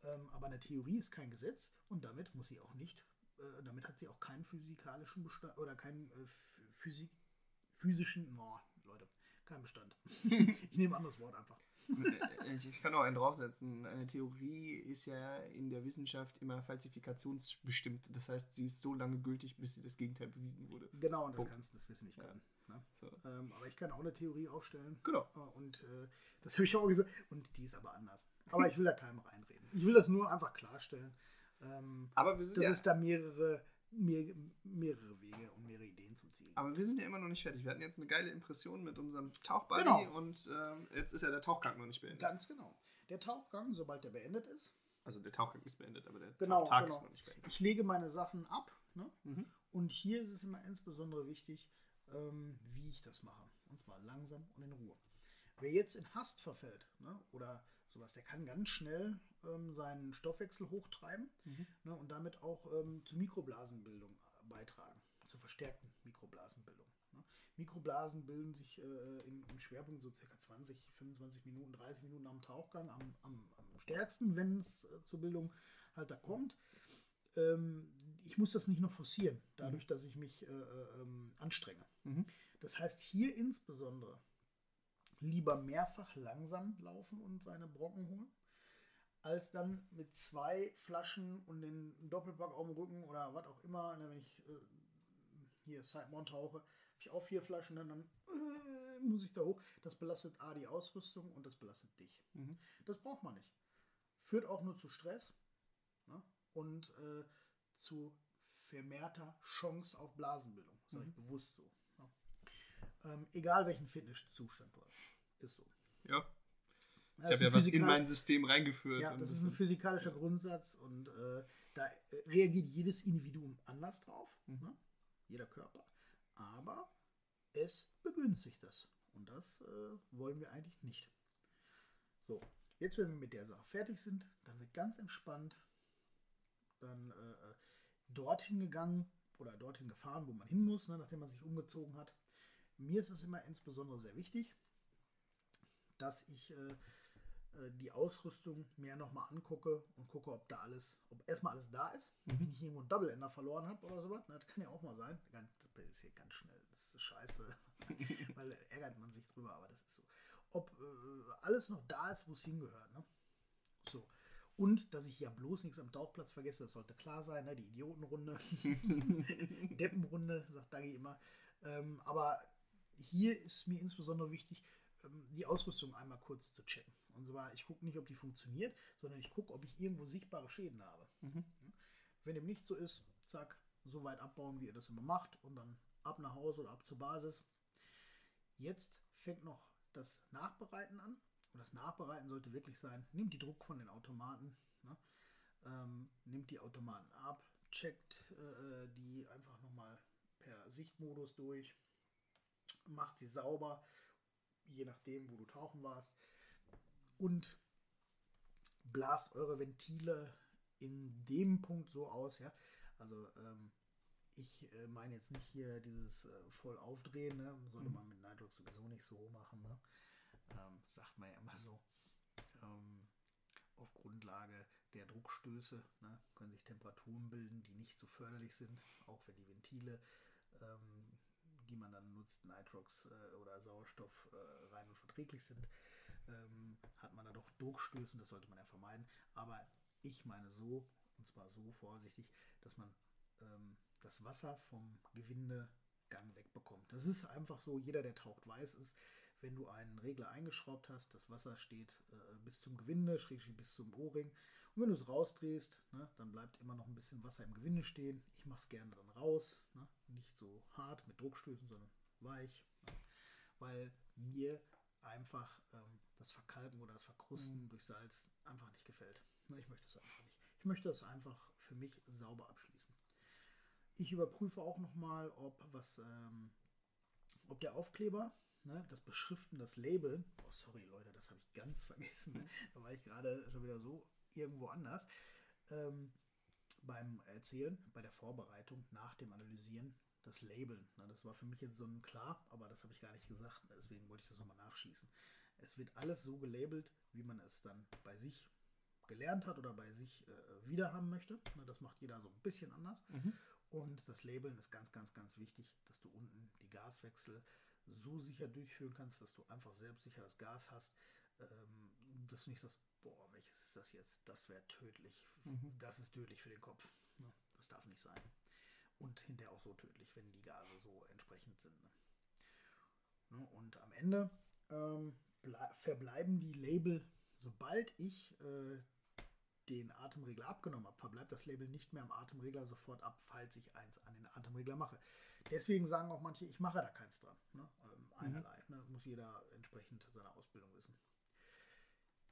Ähm, aber eine Theorie ist kein Gesetz und damit muss sie auch nicht, äh, damit hat sie auch keinen physikalischen Bestand oder keinen äh, Physik, physischen, oh, Leute, keinen Bestand. [LAUGHS] ich nehme ein anderes Wort einfach. Äh, ich, ich kann auch einen draufsetzen. Eine Theorie ist ja in der Wissenschaft immer falsifikationsbestimmt. Das heißt, sie ist so lange gültig, bis sie das Gegenteil bewiesen wurde. Genau, und das Punkt. kannst du das Wissen nicht Ja. können. Ne? So. Ähm, aber ich kann auch eine Theorie aufstellen. Genau. Äh, Und äh, das habe ich auch gesagt. Und die ist aber anders. Aber ich will da keinem reinreden. Ich will das nur einfach klarstellen, ähm, Aber wir sind dass ja, es da mehrere, mehr, mehrere Wege und mehrere Ideen Ziel gibt. aber wir sind ja immer noch nicht fertig. Wir hatten jetzt eine geile Impression mit unserem Tauchbuddy Genau. und ähm, jetzt ist ja der Tauchgang noch nicht beendet. Ganz genau. Der Tauchgang, sobald der beendet ist, Also der Tauchgang ist beendet, aber der Genau, Tauchtag genau. ist noch nicht beendet. ich lege meine Sachen ab. Ne? Mhm. Und hier ist es immer insbesondere wichtig, ähm, wie ich das mache. Und zwar langsam und in Ruhe. Wer jetzt in Hast verfällt ne, oder sowas, der kann ganz schnell ähm, seinen Stoffwechsel hochtreiben Mhm. ne, und damit auch ähm, zur Mikroblasenbildung beitragen, zur verstärkten Mikroblasenbildung. Ne. Mikroblasen bilden sich äh, im, im Schwerpunkt so circa 20, 25 Minuten, 30 Minuten am Tauchgang am, am, am stärksten, wenn es äh, zur Bildung halt da kommt. Ähm, ich muss das nicht noch forcieren, dadurch, dass ich mich äh, äh, ähm, anstrenge. Mhm. Das heißt hier insbesondere lieber mehrfach langsam laufen und seine Brocken holen, als dann mit zwei Flaschen und den Doppelpack auf dem Rücken oder was auch immer, ne, wenn ich äh, hier Sidemount tauche, habe ich auch vier Flaschen, ne, dann äh, muss ich da hoch. Das belastet A die Ausrüstung und das belastet dich. Mhm. Das braucht man nicht. Führt auch nur zu Stress ne? und äh, zu vermehrter Chance auf Blasenbildung. Sag ich Mhm. bewusst so. Ähm, egal welchen Fitnesszustand du hast. Ist so. Ja. Ich habe ja was in mein System reingeführt. Ja, das ist ein physikalischer Grundsatz und äh, da äh, reagiert jedes Individuum anders drauf, Mhm. ne? jeder Körper, aber es begünstigt das und das äh, wollen wir eigentlich nicht. So, jetzt wenn wir mit der Sache fertig sind, dann wird ganz entspannt dann äh, dorthin gegangen oder dorthin gefahren, wo man hin muss, ne, nachdem man sich umgezogen hat. Mir ist es immer insbesondere sehr wichtig, dass ich äh, äh, die Ausrüstung mir nochmal angucke und gucke, ob da alles, ob erstmal alles da ist, Mhm. wenn ich irgendwo einen Double Ender verloren habe oder sowas. Das kann ja auch mal sein. Ganz, das ist hier ganz schnell. Das ist scheiße. [LAUGHS] Weil da ärgert man sich drüber, aber das ist so. Ob äh, alles noch da ist, wo es hingehört. Ne? So. Und dass ich ja bloß nichts am Tauchplatz vergesse, das sollte klar sein, ne? die Idiotenrunde, [LAUGHS] [LAUGHS] Deppenrunde, sagt Dagi immer. Ähm, aber hier ist mir insbesondere wichtig, ähm, die Ausrüstung einmal kurz zu checken. Und zwar, ich gucke nicht, ob die funktioniert, sondern ich gucke, ob ich irgendwo sichtbare Schäden habe. Mhm. Wenn dem nicht so ist, zack, so weit abbauen, wie ihr das immer macht und dann ab nach Hause oder ab zur Basis. Jetzt fängt noch das Nachbereiten an. Und das Nachbereiten sollte wirklich sein, nimmt die Druck von den Automaten, ne? ähm, nimmt die Automaten ab, checkt äh, die einfach nochmal per Sichtmodus durch, macht sie sauber, je nachdem, wo du tauchen warst. Und blast eure Ventile in dem Punkt so aus, ja. Also ähm, ich äh, meine jetzt nicht hier dieses äh, voll aufdrehen, ne? sollte Mhm. man mit Nitrox sowieso nicht so machen, ne? ähm, sagt man ja immer so. Ähm, auf Grundlage der Druckstöße ne, können sich Temperaturen bilden, die nicht so förderlich sind, auch wenn die Ventile, ähm, die man dann nutzt, Nitrox äh, oder Sauerstoff äh, rein und verträglich sind, ähm, hat man da doch Druckstöße, das sollte man ja vermeiden. Aber ich meine so, und zwar so vorsichtig, dass man ähm, das Wasser vom Gewindegang wegbekommt. Das ist einfach so, jeder, der taucht, weiß es. Wenn du einen Regler eingeschraubt hast, das Wasser steht äh, bis zum Gewinde, schrägstrich bis zum O-Ring. Und wenn du es rausdrehst, ne, dann bleibt immer noch ein bisschen Wasser im Gewinde stehen. Ich mache es gerne dann raus. Ne? Nicht so hart mit Druckstößen, sondern weich. Ne? Weil mir einfach ähm, das Verkalken oder das Verkrusten durch Salz einfach nicht gefällt. Ne, ich möchte es einfach nicht. Ich möchte es einfach für mich sauber abschließen. Ich überprüfe auch nochmal, ob was, ähm, ob der Aufkleber, ne, das Beschriften, das Label, oh sorry Leute, das habe ich ganz vergessen, ne? da war ich gerade schon wieder so irgendwo anders, ähm, beim Erzählen, bei der Vorbereitung, nach dem Analysieren, das Labeln. Ne, das war für mich jetzt so ein klar, aber das habe ich gar nicht gesagt, deswegen wollte ich das nochmal nachschießen. Es wird alles so gelabelt, wie man es dann bei sich gelernt hat oder bei sich äh, wieder haben möchte. Ne, Das macht jeder so ein bisschen anders. Und das Labeln ist ganz, ganz, ganz wichtig, dass du unten die Gaswechsel so sicher durchführen kannst, dass du einfach selbstsicher das Gas hast, ähm, dass du nicht sagst, boah, welches ist das jetzt? Das wäre tödlich. Das ist tödlich für den Kopf. Ne? Das darf nicht sein. Und hinterher auch so tödlich, wenn die Gase so entsprechend sind. Ne? Ne, Und am Ende ähm, blei- verbleiben die Label, sobald ich äh, den Atemregler abgenommen habe, verbleibt das Label nicht mehr am Atemregler sofort ab, falls ich eins an den Atemregler mache. Deswegen sagen auch manche, ich mache da keins dran. Ne? Ähm, einerlei. Ne? Muss jeder entsprechend seine Ausbildung wissen.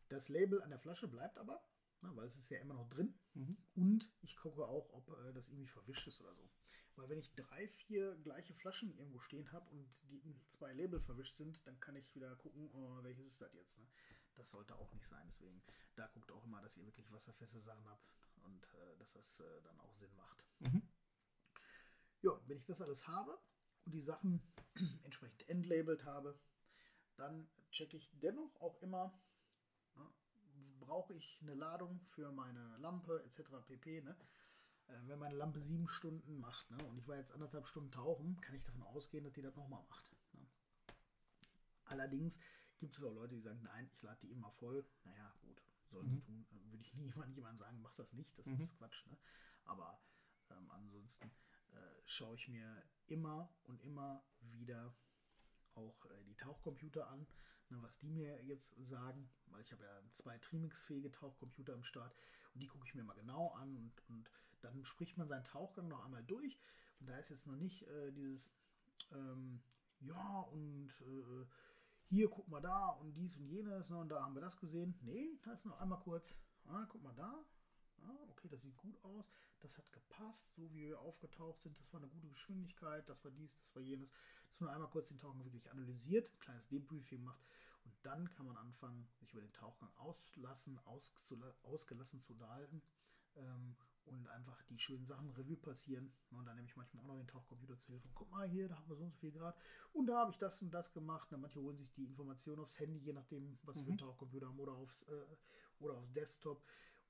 Das Label an der Flasche bleibt aber, ne? weil es ist ja immer noch drin. Und ich gucke auch, ob äh, das irgendwie verwischt ist oder so. Weil wenn ich drei, vier gleiche Flaschen irgendwo stehen habe und die zwei Label verwischt sind, dann kann ich wieder gucken, oh, welches ist das jetzt. Ne? Das sollte auch nicht sein. Deswegen, da guckt auch immer, dass ihr wirklich wasserfeste Sachen habt und äh, dass das äh, dann auch Sinn macht. Ja, wenn ich das alles habe und die Sachen [CLEARS THROAT] entsprechend entlabelt habe, dann checke ich dennoch auch immer, brauche ich eine Ladung für meine Lampe etc. pp. Ne? Äh, wenn meine Lampe sieben Stunden macht ne, und ich war jetzt anderthalb Stunden tauchen, kann ich davon ausgehen, dass die das nochmal macht. Ne? Allerdings gibt es auch Leute, die sagen, nein, ich lade die immer voll. Naja, gut, sollen sie tun. Äh, Würde ich [LAUGHS] niemand jemand sagen, mach das nicht, das ist Quatsch. Ne? Aber ähm, ansonsten äh, schaue ich mir immer und immer wieder auch äh, die Tauchcomputer an, ne, was die mir jetzt sagen, weil ich habe ja zwei Trimix-fähige Tauchcomputer am Start und die gucke ich mir mal genau an und, und dann spricht man seinen Tauchgang noch einmal durch und da ist jetzt noch nicht äh, dieses ähm, ja und äh, hier guck mal da und dies und jenes ne, und da haben wir das gesehen. Nee, da ist noch einmal kurz, ah, guck mal da, ah, okay, das sieht gut aus, das hat gepasst, so wie wir aufgetaucht sind, das war eine gute Geschwindigkeit, das war dies, das war jenes. Dass man einmal kurz den Tauchgang wirklich analysiert, ein kleines Debriefing macht und dann kann man anfangen, sich über den Tauchgang auslassen, ausgelassen zu unterhalten ähm, und einfach die schönen Sachen Revue passieren. Und dann nehme ich manchmal auch noch den Tauchcomputer zu Hilfe. Guck mal hier, da haben wir so und so viel Grad. Und da habe ich das und das gemacht. Na, manche holen sich die Informationen aufs Handy, je nachdem, was wir für einen Tauchcomputer haben, oder aufs, äh, oder aufs Desktop.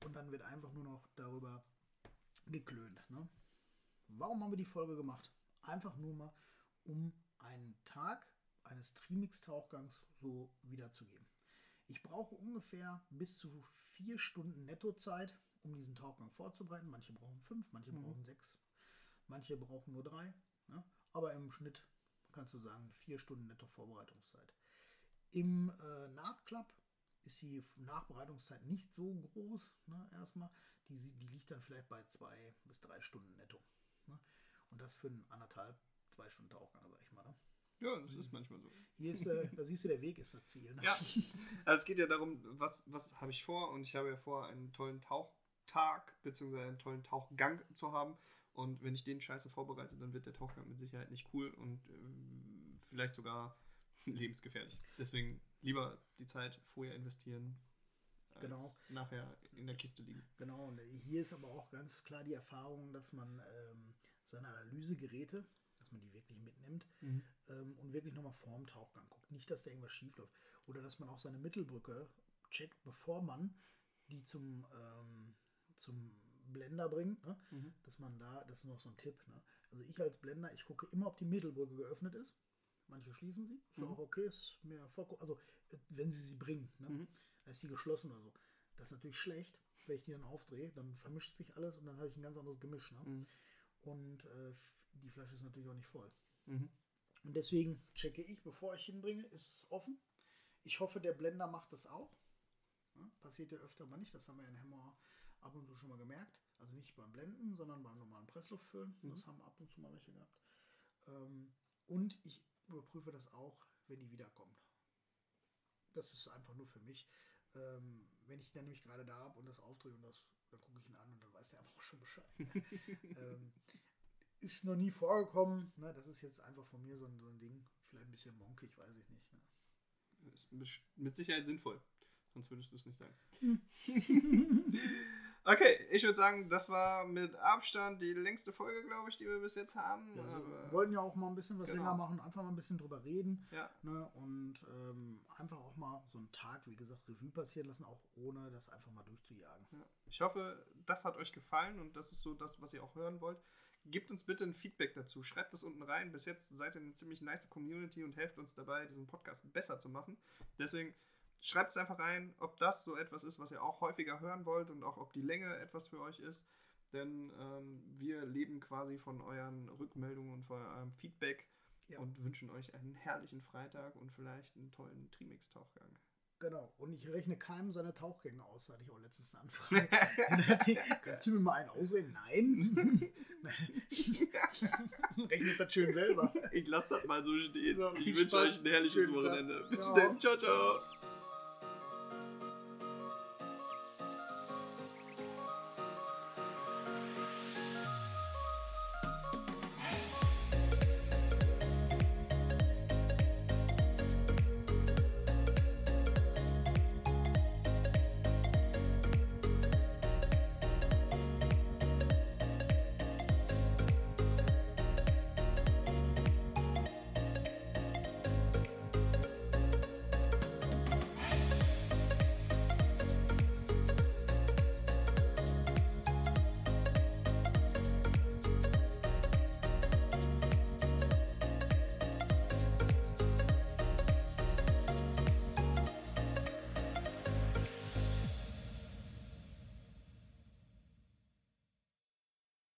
Und dann wird einfach nur noch darüber geklönt. Ne? Warum haben wir die Folge gemacht? Einfach nur mal, um einen Tag eines Trimix-Tauchgangs so wiederzugeben. Ich brauche ungefähr bis zu vier Stunden Nettozeit, um diesen Tauchgang vorzubereiten. Manche brauchen fünf, manche Mhm. brauchen sechs, manche brauchen nur drei. Ne? Aber im Schnitt kannst du sagen, vier Stunden netto Vorbereitungszeit. Im äh, Nachklapp ist die Nachbereitungszeit nicht so groß, ne, erstmal. Die, die liegt dann vielleicht bei zwei bis drei Stunden netto. Ne? Und das für einen anderthalb, zwei Stunden Tauchgang, sag ich mal. Ja, das ist manchmal so. Hier ist, äh, [LAUGHS] da siehst du, der Weg ist das Ziel. Ne? Ja, also es geht ja darum, was, was habe ich vor und ich habe ja vor, einen tollen Tauchtag bzw. einen tollen Tauchgang zu haben und wenn ich den scheiße vorbereite, dann wird der Tauchgang mit Sicherheit nicht cool und ähm, vielleicht sogar [LAUGHS] lebensgefährlich. Deswegen lieber die Zeit vorher investieren, als Genau. nachher in der Kiste liegen. Genau, und hier ist aber auch ganz klar die Erfahrung, dass man ähm, seine Analysegeräte, dass man die wirklich mitnimmt ähm, und wirklich nochmal vorm Tauchgang guckt. Nicht, dass da irgendwas schief läuft. Oder dass man auch seine Mittelbrücke checkt, bevor man die zum, ähm, zum Blender bringt. Ne? Mhm. Dass man da, das ist noch so ein Tipp. Ne? Also ich als Blender, ich gucke immer, ob die Mittelbrücke geöffnet ist. Manche schließen sie, ist Mhm. auch okay, ist mir vollkommen, also äh, wenn sie sie bringen, ne? Mhm. ist sie geschlossen oder so. Das ist natürlich schlecht, wenn ich die dann aufdrehe, dann vermischt sich alles und dann habe ich ein ganz anderes Gemisch. Ne? Mhm. Und äh, die Flasche ist natürlich auch nicht voll. Mhm. Und deswegen checke ich, bevor ich hinbringe, ist es offen. Ich hoffe, der Blender macht das auch. Ja, passiert ja öfter mal nicht, das haben wir in Hammer ab und zu schon mal gemerkt. Also nicht beim Blenden, sondern beim normalen Pressluftfüllen. Mhm. Das haben ab und zu mal welche gehabt. Ähm, und ich überprüfe das auch, wenn die wiederkommt. Das ist einfach nur für mich. Ähm, wenn ich dann nämlich gerade da habe und das aufdrehe und das, dann gucke ich ihn an und dann weiß er aber auch schon Bescheid. [LAUGHS] ähm, ist noch nie vorgekommen. Ne? Das ist jetzt einfach von mir so ein, so ein Ding. Vielleicht ein bisschen monkig, weiß ich nicht. Ne? Ist mit Sicherheit sinnvoll. Sonst würdest du es nicht sagen. Hm. [LAUGHS] okay, ich würde sagen, das war mit Abstand die längste Folge, glaube ich, die wir bis jetzt haben. Ja, also, wir wollten ja auch mal ein bisschen was Genau. länger machen, einfach mal ein bisschen drüber reden. ja, Ne? Und ähm, einfach auch mal so einen Tag, wie gesagt, Revue passieren lassen, auch ohne das einfach mal durchzujagen. ja. Ich hoffe, das hat euch gefallen und das ist so das, was ihr auch hören wollt. Gebt uns bitte ein Feedback dazu. Schreibt das unten rein. Bis jetzt seid ihr eine ziemlich nice Community und helft uns dabei, diesen Podcast besser zu machen. Deswegen schreibt es einfach rein, ob das so etwas ist, was ihr auch häufiger hören wollt und auch ob die Länge etwas für euch ist. Denn ähm, wir leben quasi von euren Rückmeldungen und von eurem Feedback Ja. und wünschen euch einen herrlichen Freitag und vielleicht einen tollen Trimix-Tauchgang. Genau. Und ich rechne keinem seine Tauchgänge aus, hatte ich auch letztens eine Anfrage. [LAUGHS] Kannst du mir mal einen auswählen? Nein. [LAUGHS] [LAUGHS] Rechnet das schön selber. Ich lasse das mal so stehen. Ja, ich wünsche euch ein herrliches. Wochenende. Bis dann. Ciao, ciao.